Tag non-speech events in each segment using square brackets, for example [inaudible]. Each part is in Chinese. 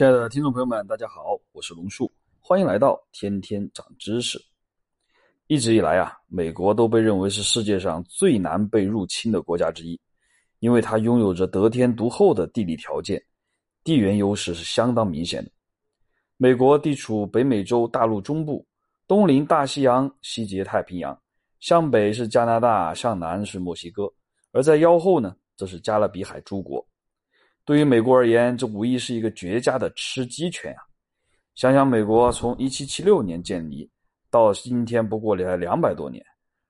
亲爱的听众朋友们，大家好，我是龙树，欢迎来到天天长知识。一直以来啊，美国都被认为是世界上最难被入侵的国家之一，因为它拥有着得天独厚的地理条件，地缘优势是相当明显的。美国地处北美洲大陆中部，东临大西洋，西接太平洋，向北是加拿大，向南是墨西哥，而在腰后呢，则是加勒比海诸国。对于美国而言，这无疑是一个绝佳的吃鸡权啊！想想美国从1776年建立到今天，不过两两百多年，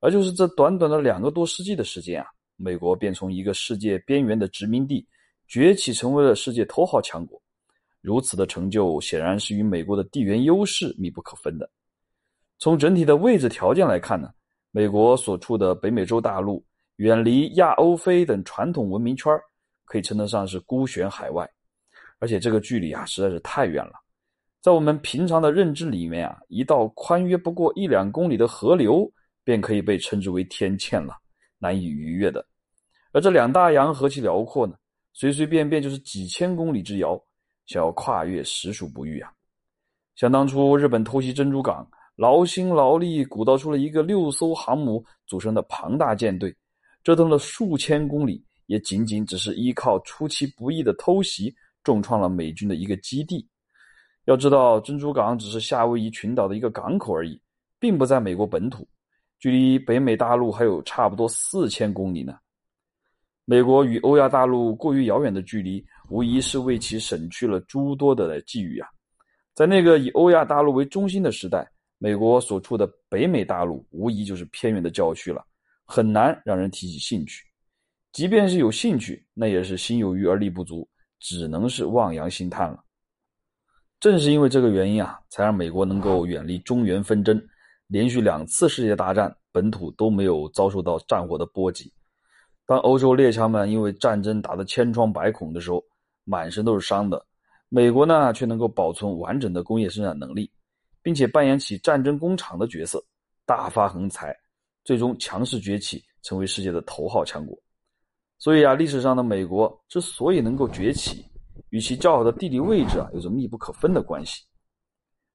而就是这短短的两个多世纪的时间啊，美国便从一个世界边缘的殖民地崛起，成为了世界头号强国。如此的成就，显然是与美国的地缘优势密不可分的。从整体的位置条件来看呢，美国所处的北美洲大陆远离亚欧非等传统文明圈儿。可以称得上是孤悬海外，而且这个距离啊实在是太远了。在我们平常的认知里面啊，一道宽约不过一两公里的河流便可以被称之为天堑了，难以逾越的。而这两大洋何其辽阔呢？随随便便就是几千公里之遥，想要跨越实属不易啊。想当初日本偷袭珍珠港，劳心劳力鼓捣出了一个六艘航母组成的庞大舰队，折腾了数千公里。也仅仅只是依靠出其不意的偷袭，重创了美军的一个基地。要知道，珍珠港只是夏威夷群岛的一个港口而已，并不在美国本土，距离北美大陆还有差不多四千公里呢。美国与欧亚大陆过于遥远的距离，无疑是为其省去了诸多的际遇啊。在那个以欧亚大陆为中心的时代，美国所处的北美大陆无疑就是偏远的郊区了，很难让人提起兴趣。即便是有兴趣，那也是心有余而力不足，只能是望洋兴叹了。正是因为这个原因啊，才让美国能够远离中原纷争，连续两次世界大战，本土都没有遭受到战火的波及。当欧洲列强们因为战争打得千疮百孔的时候，满身都是伤的，美国呢却能够保存完整的工业生产能力，并且扮演起战争工厂的角色，大发横财，最终强势崛起，成为世界的头号强国。所以啊，历史上的美国之所以能够崛起，与其较好的地理位置啊有着密不可分的关系。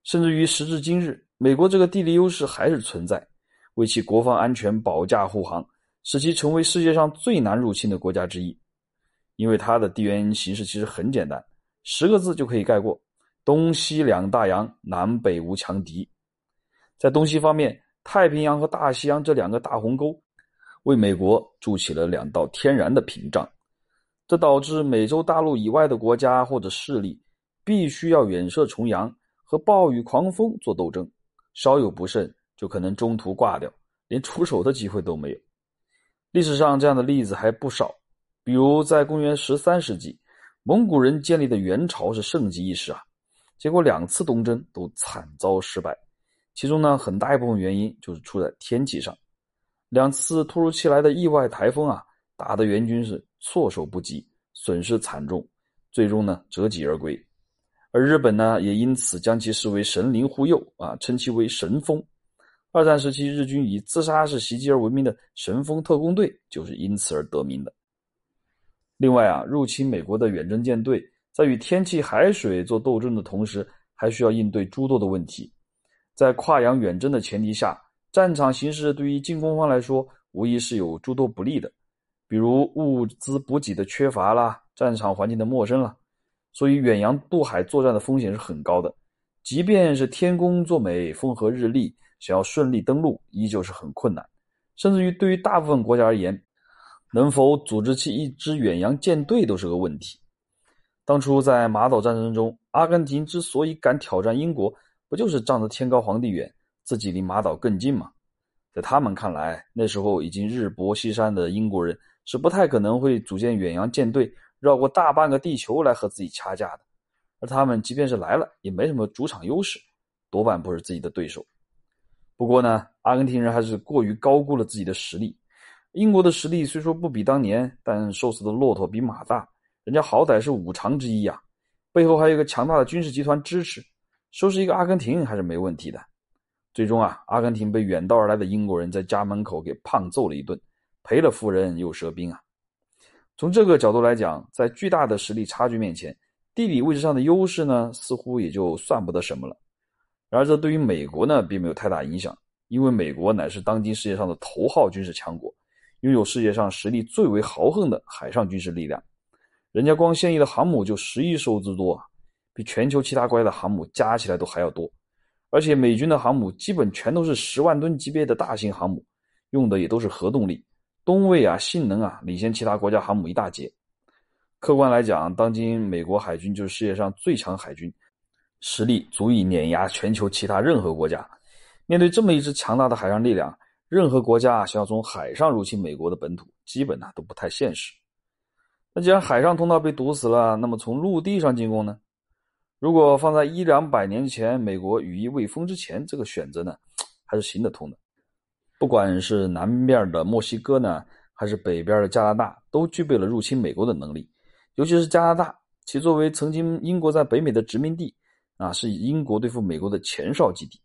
甚至于时至今日，美国这个地理优势还是存在，为其国防安全保驾护航，使其成为世界上最难入侵的国家之一。因为它的地缘形势其实很简单，十个字就可以概括：东西两大洋，南北无强敌。在东西方面，太平洋和大西洋这两个大鸿沟。为美国筑起了两道天然的屏障，这导致美洲大陆以外的国家或者势力必须要远涉重洋和暴雨狂风做斗争，稍有不慎就可能中途挂掉，连出手的机会都没有。历史上这样的例子还不少，比如在公元十三世纪，蒙古人建立的元朝是盛极一时啊，结果两次东征都惨遭失败，其中呢很大一部分原因就是出在天气上。两次突如其来的意外台风啊，打得援军是措手不及，损失惨重，最终呢折戟而归。而日本呢，也因此将其视为神灵护佑啊，称其为神风。二战时期，日军以自杀式袭击而闻名的神风特工队就是因此而得名的。另外啊，入侵美国的远征舰队在与天气、海水做斗争的同时，还需要应对诸多的问题，在跨洋远征的前提下。战场形势对于进攻方来说，无疑是有诸多不利的，比如物资补给的缺乏啦，战场环境的陌生啦，所以远洋渡海作战的风险是很高的。即便是天公作美、风和日丽，想要顺利登陆，依旧是很困难。甚至于对于大部分国家而言，能否组织起一支远洋舰队都是个问题。当初在马岛战争中，阿根廷之所以敢挑战英国，不就是仗着天高皇帝远？自己离马岛更近嘛，在他们看来，那时候已经日薄西山的英国人是不太可能会组建远洋舰队，绕过大半个地球来和自己掐架的。而他们即便是来了，也没什么主场优势，多半不是自己的对手。不过呢，阿根廷人还是过于高估了自己的实力。英国的实力虽说不比当年，但瘦死的骆驼比马大，人家好歹是五常之一呀，背后还有一个强大的军事集团支持，收拾一个阿根廷还是没问题的。最终啊，阿根廷被远道而来的英国人在家门口给胖揍了一顿，赔了夫人又折兵啊。从这个角度来讲，在巨大的实力差距面前，地理位置上的优势呢，似乎也就算不得什么了。然而，这对于美国呢，并没有太大影响，因为美国乃是当今世界上的头号军事强国，拥有世界上实力最为豪横的海上军事力量。人家光现役的航母就十亿艘之多啊，比全球其他国家的航母加起来都还要多。而且，美军的航母基本全都是十万吨级别的大型航母，用的也都是核动力，吨位啊、性能啊，领先其他国家航母一大截。客观来讲，当今美国海军就是世界上最强海军。实力足以碾压全球其他任何国家。面对这么一支强大的海上力量，任何国家想要从海上入侵美国的本土，基本呢都不太现实。那既然海上通道被堵死了，那么从陆地上进攻呢？如果放在一两百年前美国羽翼未丰之前，这个选择呢还是行得通的。不管是南边的墨西哥呢，还是北边的加拿大，都具备了入侵美国的能力。尤其是加拿大，其作为曾经英国在北美的殖民地。啊，是英国对付美国的前哨基地。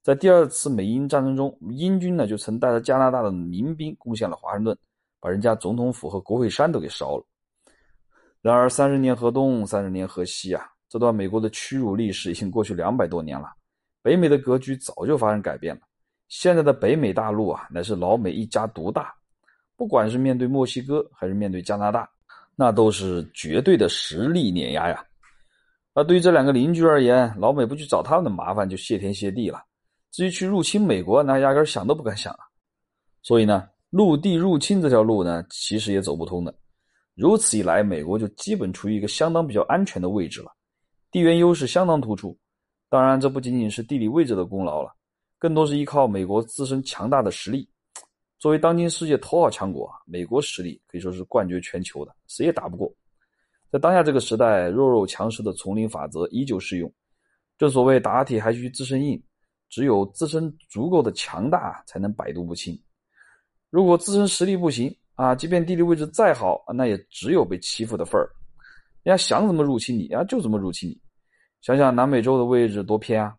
在第二次美英战争中，英军呢就曾带着加拿大的民兵攻陷了华盛顿，把人家总统府和国会山都给烧了。然而，三十年河东，三十年河西啊，这段美国的屈辱历史已经过去两百多年了。北美的格局早就发生改变了。现在的北美大陆啊，乃是老美一家独大。不管是面对墨西哥，还是面对加拿大，那都是绝对的实力碾压呀。而对于这两个邻居而言，老美不去找他们的麻烦就谢天谢地了。至于去入侵美国，那压根想都不敢想啊。所以呢，陆地入侵这条路呢，其实也走不通的。如此一来，美国就基本处于一个相当比较安全的位置了，地缘优势相当突出。当然，这不仅仅是地理位置的功劳了，更多是依靠美国自身强大的实力。作为当今世界头号强国，美国实力可以说是冠绝全球的，谁也打不过。在当下这个时代，弱肉强食的丛林法则依旧适用。正所谓打铁还需自身硬，只有自身足够的强大，才能百毒不侵。如果自身实力不行啊，即便地理位置再好，那也只有被欺负的份儿。人家想怎么入侵你啊，就怎么入侵你。想想南美洲的位置多偏啊，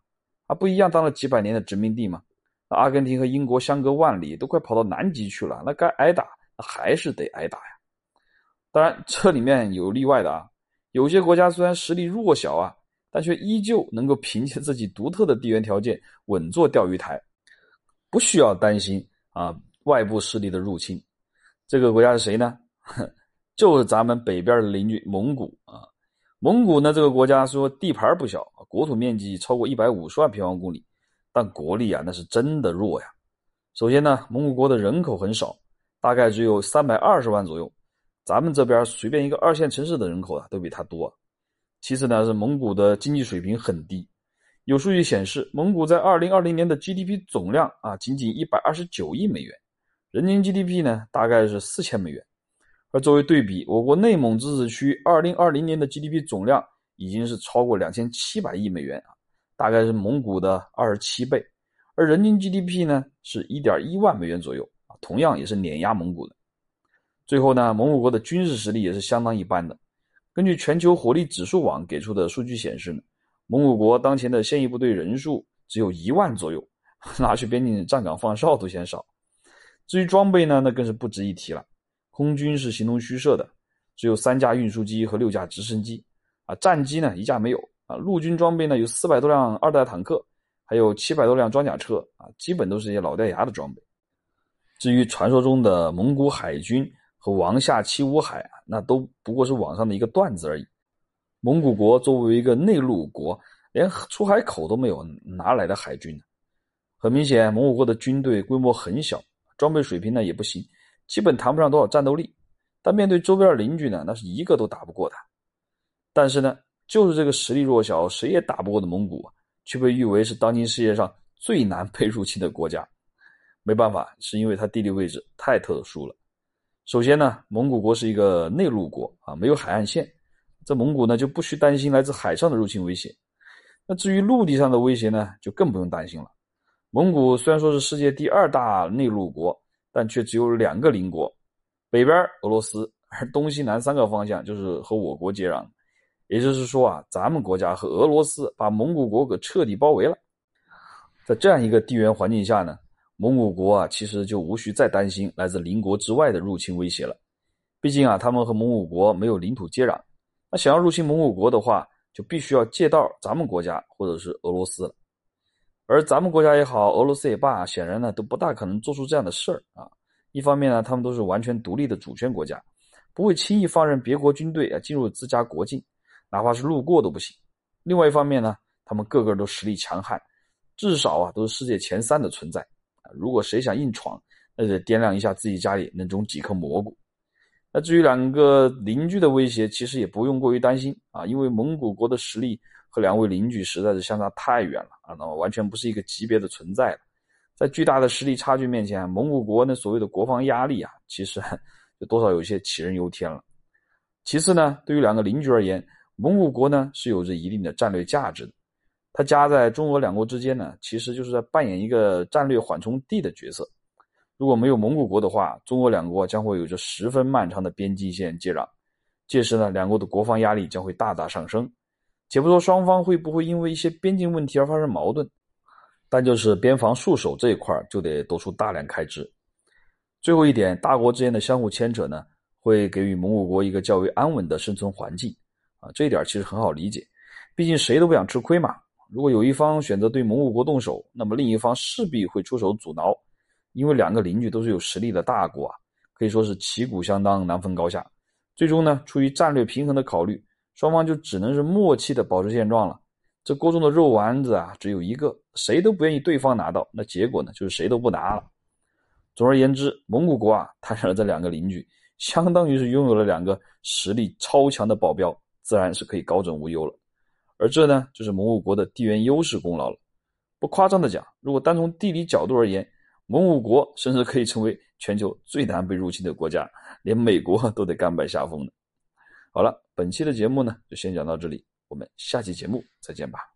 啊，不一样当了几百年的殖民地嘛。阿根廷和英国相隔万里，都快跑到南极去了，那该挨打，那还是得挨打呀。当然，这里面有例外的啊。有些国家虽然实力弱小啊，但却依旧能够凭借自己独特的地缘条件稳坐钓鱼台，不需要担心啊外部势力的入侵。这个国家是谁呢？[laughs] 就是咱们北边的邻居蒙古啊。蒙古呢，这个国家说地盘不小，国土面积超过一百五十万平方公里，但国力啊那是真的弱呀。首先呢，蒙古国的人口很少，大概只有三百二十万左右。咱们这边随便一个二线城市的人口啊，都比它多。其次呢，是蒙古的经济水平很低。有数据显示，蒙古在二零二零年的 GDP 总量啊，仅仅一百二十九亿美元，人均 GDP 呢，大概是四千美元。而作为对比，我国内蒙自治区二零二零年的 GDP 总量已经是超过两千七百亿美元啊，大概是蒙古的二十七倍。而人均 GDP 呢，是一点一万美元左右啊，同样也是碾压蒙古的。最后呢，蒙古国的军事实力也是相当一般的。根据全球火力指数网给出的数据显示呢，蒙古国当前的现役部队人数只有一万左右，[laughs] 拿去边境站岗放哨都嫌少。至于装备呢，那更是不值一提了。空军是形同虚设的，只有三架运输机和六架直升机，啊，战机呢一架没有。啊，陆军装备呢有四百多辆二代坦克，还有七百多辆装甲车，啊，基本都是一些老掉牙的装备。至于传说中的蒙古海军，和王下七武海，那都不过是网上的一个段子而已。蒙古国作为一个内陆国，连出海口都没有，哪来的海军呢？很明显，蒙古国的军队规模很小，装备水平呢也不行，基本谈不上多少战斗力。但面对周边的邻居呢，那是一个都打不过他。但是呢，就是这个实力弱小、谁也打不过的蒙古，却被誉为是当今世界上最难被入侵的国家。没办法，是因为它地理位置太特殊了。首先呢，蒙古国是一个内陆国啊，没有海岸线，这蒙古呢就不需担心来自海上的入侵威胁。那至于陆地上的威胁呢，就更不用担心了。蒙古虽然说是世界第二大内陆国，但却只有两个邻国，北边俄罗斯，而东西南三个方向就是和我国接壤。也就是说啊，咱们国家和俄罗斯把蒙古国给彻底包围了。在这样一个地缘环境下呢。蒙古国啊，其实就无需再担心来自邻国之外的入侵威胁了。毕竟啊，他们和蒙古国没有领土接壤，那想要入侵蒙古国的话，就必须要借道咱们国家或者是俄罗斯了。而咱们国家也好，俄罗斯也罢，显然呢都不大可能做出这样的事儿啊。一方面呢，他们都是完全独立的主权国家，不会轻易放任别国军队啊进入自家国境，哪怕是路过都不行。另外一方面呢，他们个个都实力强悍，至少啊都是世界前三的存在啊。如果谁想硬闯，那得掂量一下自己家里能种几颗蘑菇。那至于两个邻居的威胁，其实也不用过于担心啊，因为蒙古国的实力和两位邻居实在是相差太远了啊，那么完全不是一个级别的存在了。在巨大的实力差距面前，蒙古国那所谓的国防压力啊，其实 [laughs] 就多少有些杞人忧天了。其次呢，对于两个邻居而言，蒙古国呢是有着一定的战略价值的，它夹在中俄两国之间呢，其实就是在扮演一个战略缓冲地的角色。如果没有蒙古国的话，中俄两国将会有着十分漫长的边境线接壤，届时呢，两国的国防压力将会大大上升。且不说双方会不会因为一些边境问题而发生矛盾。但就是边防戍守这一块就得多出大量开支。最后一点，大国之间的相互牵扯呢，会给予蒙古国一个较为安稳的生存环境啊，这一点其实很好理解，毕竟谁都不想吃亏嘛。如果有一方选择对蒙古国动手，那么另一方势必会出手阻挠，因为两个邻居都是有实力的大国啊，可以说是旗鼓相当，难分高下。最终呢，出于战略平衡的考虑，双方就只能是默契的保持现状了。这锅中的肉丸子啊，只有一个，谁都不愿意对方拿到，那结果呢，就是谁都不拿了。总而言之，蒙古国啊，摊上了这两个邻居，相当于是拥有了两个实力超强的保镖，自然是可以高枕无忧了。而这呢，就是蒙古国的地缘优势功劳了。不夸张的讲，如果单从地理角度而言，蒙古国甚至可以成为全球最难被入侵的国家，连美国都得甘拜下风的。好了，本期的节目呢，就先讲到这里。我们下期节目再见吧。